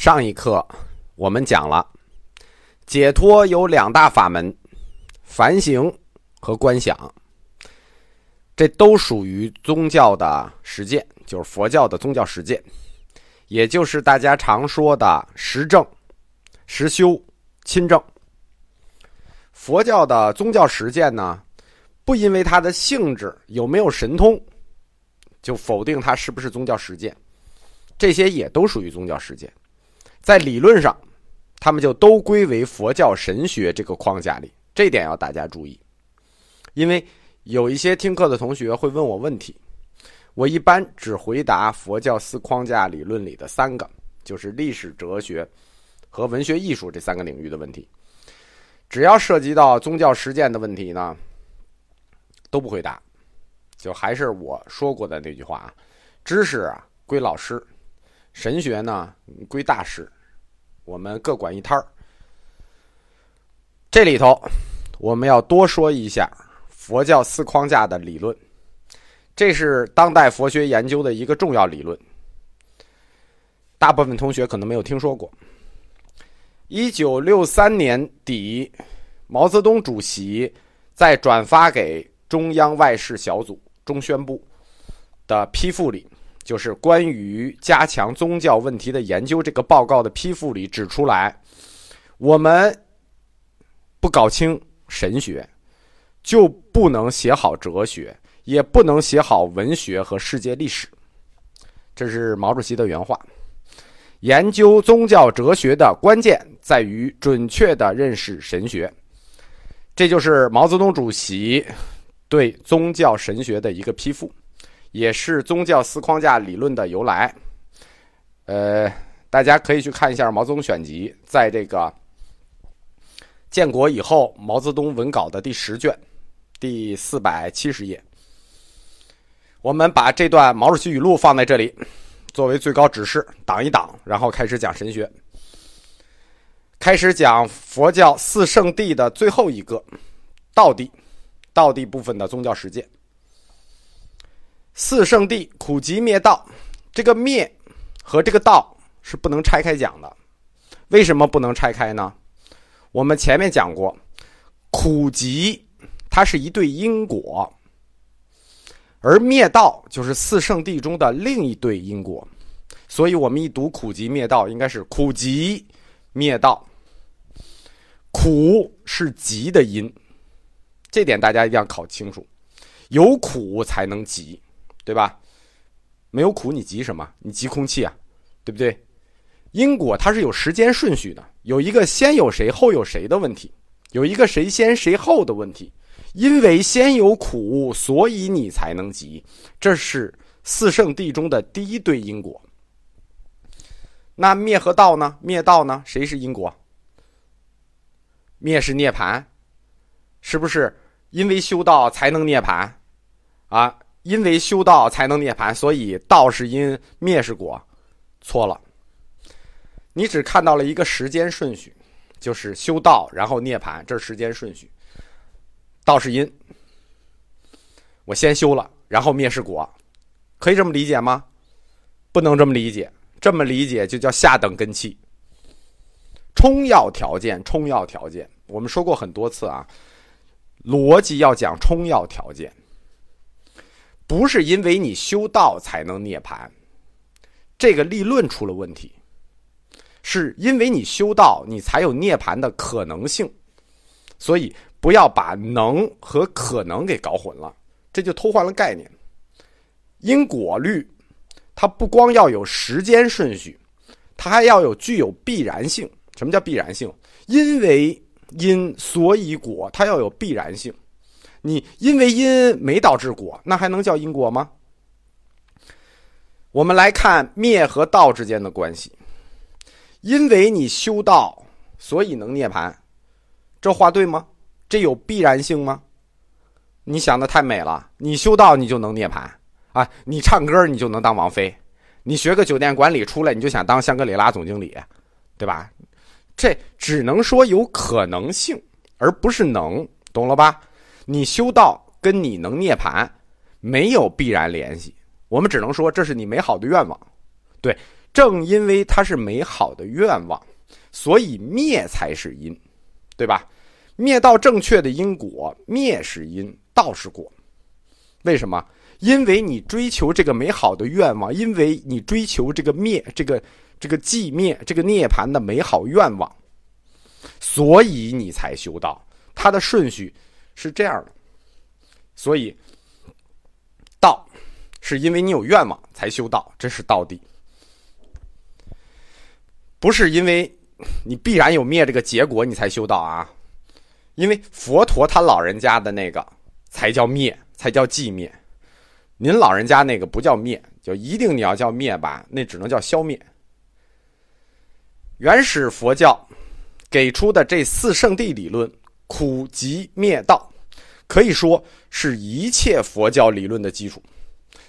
上一课我们讲了，解脱有两大法门：反省和观想。这都属于宗教的实践，就是佛教的宗教实践，也就是大家常说的实证、实修、亲证。佛教的宗教实践呢，不因为它的性质有没有神通，就否定它是不是宗教实践。这些也都属于宗教实践。在理论上，他们就都归为佛教神学这个框架里，这点要大家注意。因为有一些听课的同学会问我问题，我一般只回答佛教四框架理论里的三个，就是历史、哲学和文学艺术这三个领域的问题。只要涉及到宗教实践的问题呢，都不回答。就还是我说过的那句话啊，知识啊归老师。神学呢归大师，我们各管一摊儿。这里头我们要多说一下佛教四框架的理论，这是当代佛学研究的一个重要理论。大部分同学可能没有听说过。一九六三年底，毛泽东主席在转发给中央外事小组中宣部的批复里。就是关于加强宗教问题的研究这个报告的批复里指出来，我们不搞清神学，就不能写好哲学，也不能写好文学和世界历史。这是毛主席的原话。研究宗教哲学的关键在于准确的认识神学，这就是毛泽东主席对宗教神学的一个批复。也是宗教四框架理论的由来，呃，大家可以去看一下《毛泽东选集》，在这个建国以后毛泽东文稿的第十卷，第四百七十页。我们把这段毛主席语录放在这里，作为最高指示，挡一挡，然后开始讲神学，开始讲佛教四圣地的最后一个道地，道地部分的宗教实践。四圣地苦集灭道，这个灭和这个道是不能拆开讲的。为什么不能拆开呢？我们前面讲过，苦集它是一对因果，而灭道就是四圣地中的另一对因果。所以我们一读苦集灭道，应该是苦集灭道。苦是集的因，这点大家一定要考清楚，有苦才能集。对吧？没有苦，你急什么？你急空气啊，对不对？因果它是有时间顺序的，有一个先有谁后有谁的问题，有一个谁先谁后的问题。因为先有苦，所以你才能急。这是四圣地中的第一对因果。那灭和道呢？灭道呢？谁是因果？灭是涅槃，是不是？因为修道才能涅槃啊？因为修道才能涅槃，所以道是因，灭是果，错了。你只看到了一个时间顺序，就是修道然后涅槃，这是时间顺序。道是因，我先修了，然后灭是果，可以这么理解吗？不能这么理解，这么理解就叫下等根器。充要条件，充要条件，我们说过很多次啊，逻辑要讲充要条件。不是因为你修道才能涅槃，这个立论出了问题。是因为你修道，你才有涅槃的可能性。所以不要把能和可能给搞混了，这就偷换了概念。因果律，它不光要有时间顺序，它还要有具有必然性。什么叫必然性？因为因，所以果，它要有必然性。你因为因没导致果，那还能叫因果吗？我们来看灭和道之间的关系。因为你修道，所以能涅槃，这话对吗？这有必然性吗？你想的太美了。你修道，你就能涅槃啊？你唱歌，你就能当王菲？你学个酒店管理出来，你就想当香格里拉总经理，对吧？这只能说有可能性，而不是能，懂了吧？你修道跟你能涅槃没有必然联系，我们只能说这是你美好的愿望。对，正因为它是美好的愿望，所以灭才是因，对吧？灭道正确的因果，灭是因，道是果。为什么？因为你追求这个美好的愿望，因为你追求这个灭，这个这个寂灭，这个涅槃的美好愿望，所以你才修道。它的顺序是这样的，所以道是因为你有愿望才修道，这是道地，不是因为你必然有灭这个结果你才修道啊。因为佛陀他老人家的那个才叫灭，才叫寂灭。您老人家那个不叫灭，就一定你要叫灭吧？那只能叫消灭。原始佛教给出的这四圣地理论，苦集灭道，可以说是一切佛教理论的基础。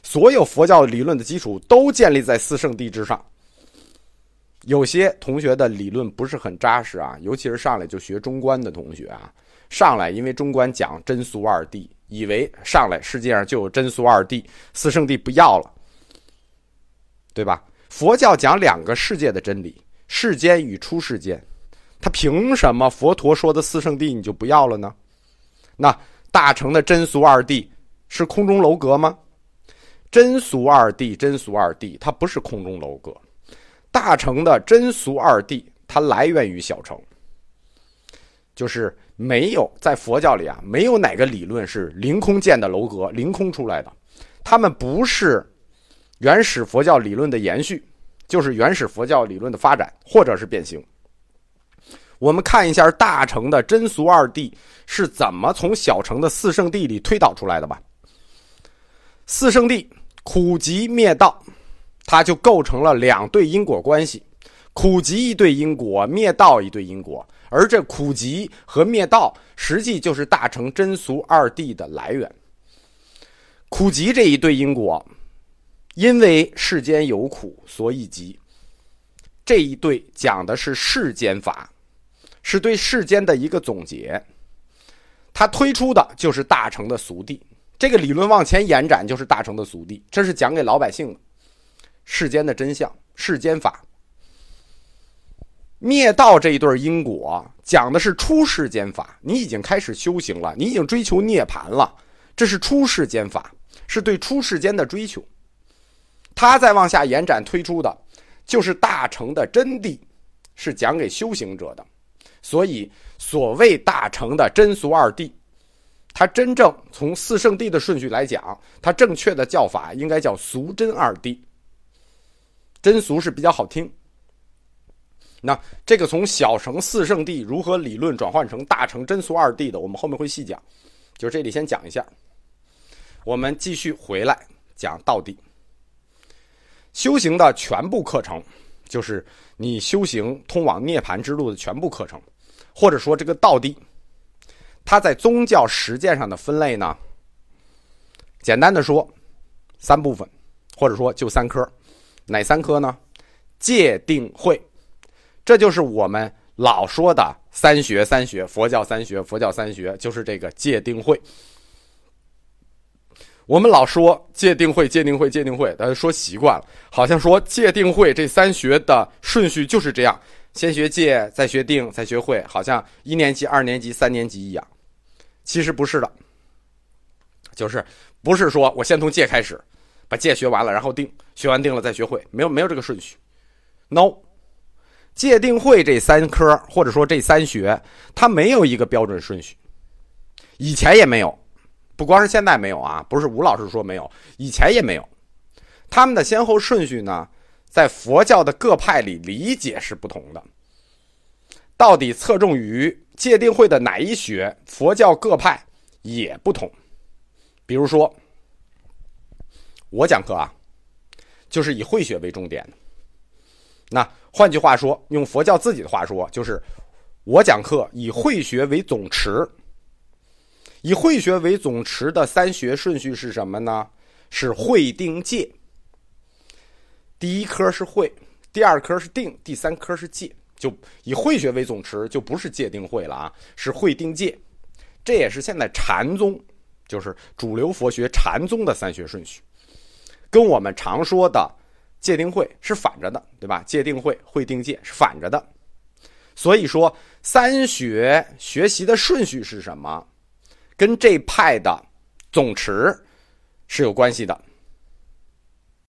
所有佛教理论的基础都建立在四圣地之上。有些同学的理论不是很扎实啊，尤其是上来就学中观的同学啊，上来因为中观讲真俗二谛。以为上来世界上就有真俗二谛，四圣谛不要了，对吧？佛教讲两个世界的真理，世间与出世间，他凭什么佛陀说的四圣谛你就不要了呢？那大乘的真俗二谛是空中楼阁吗？真俗二谛，真俗二谛，它不是空中楼阁。大乘的真俗二谛，它来源于小乘，就是。没有在佛教里啊，没有哪个理论是凌空建的楼阁，凌空出来的。他们不是原始佛教理论的延续，就是原始佛教理论的发展，或者是变形。我们看一下大乘的真俗二谛是怎么从小乘的四圣地里推导出来的吧。四圣地苦集灭道，它就构成了两对因果关系：苦集一对因果，灭道一对因果。而这苦集和灭道，实际就是大乘真俗二谛的来源。苦集这一对因果，因为世间有苦，所以集。这一对讲的是世间法，是对世间的一个总结。他推出的就是大乘的俗谛，这个理论往前延展就是大乘的俗谛，这是讲给老百姓的世间的真相，世间法。灭道这一对因果讲的是出世间法，你已经开始修行了，你已经追求涅槃了，这是出世间法，是对出世间的追求。他再往下延展推出的，就是大乘的真谛，是讲给修行者的。所以，所谓大乘的真俗二谛，它真正从四圣谛的顺序来讲，它正确的叫法应该叫俗真二谛。真俗是比较好听。那这个从小乘四圣谛如何理论转换成大乘真俗二谛的，我们后面会细讲。就这里先讲一下，我们继续回来讲道谛。修行的全部课程，就是你修行通往涅槃之路的全部课程，或者说这个道地，它在宗教实践上的分类呢，简单的说，三部分，或者说就三科，哪三科呢？戒定慧。这就是我们老说的三学，三学，佛教三学，佛教三学，就是这个戒定慧。我们老说界定会、界定会、界定会，大家说习惯了，好像说界定会这三学的顺序就是这样：先学界，再学定，再学会，好像一年级、二年级、三年级一样。其实不是的，就是不是说我先从界开始，把界学完了，然后定，学完定了再学会，没有没有这个顺序。No。界定会这三科，或者说这三学，它没有一个标准顺序，以前也没有，不光是现在没有啊，不是吴老师说没有，以前也没有。他们的先后顺序呢，在佛教的各派里理解是不同的。到底侧重于戒定慧的哪一学，佛教各派也不同。比如说，我讲课啊，就是以慧学为重点的。那换句话说，用佛教自己的话说，就是我讲课以慧学为总持。以慧学为总持的三学顺序是什么呢？是慧定界。第一科是会，第二科是定，第三科是戒，就以慧学为总持，就不是戒定会了啊，是慧定戒。这也是现在禅宗，就是主流佛学禅宗的三学顺序。跟我们常说的戒定会是反着的，对吧？戒定会，慧定戒是反着的。所以说三学学习的顺序是什么？跟这派的总持是有关系的。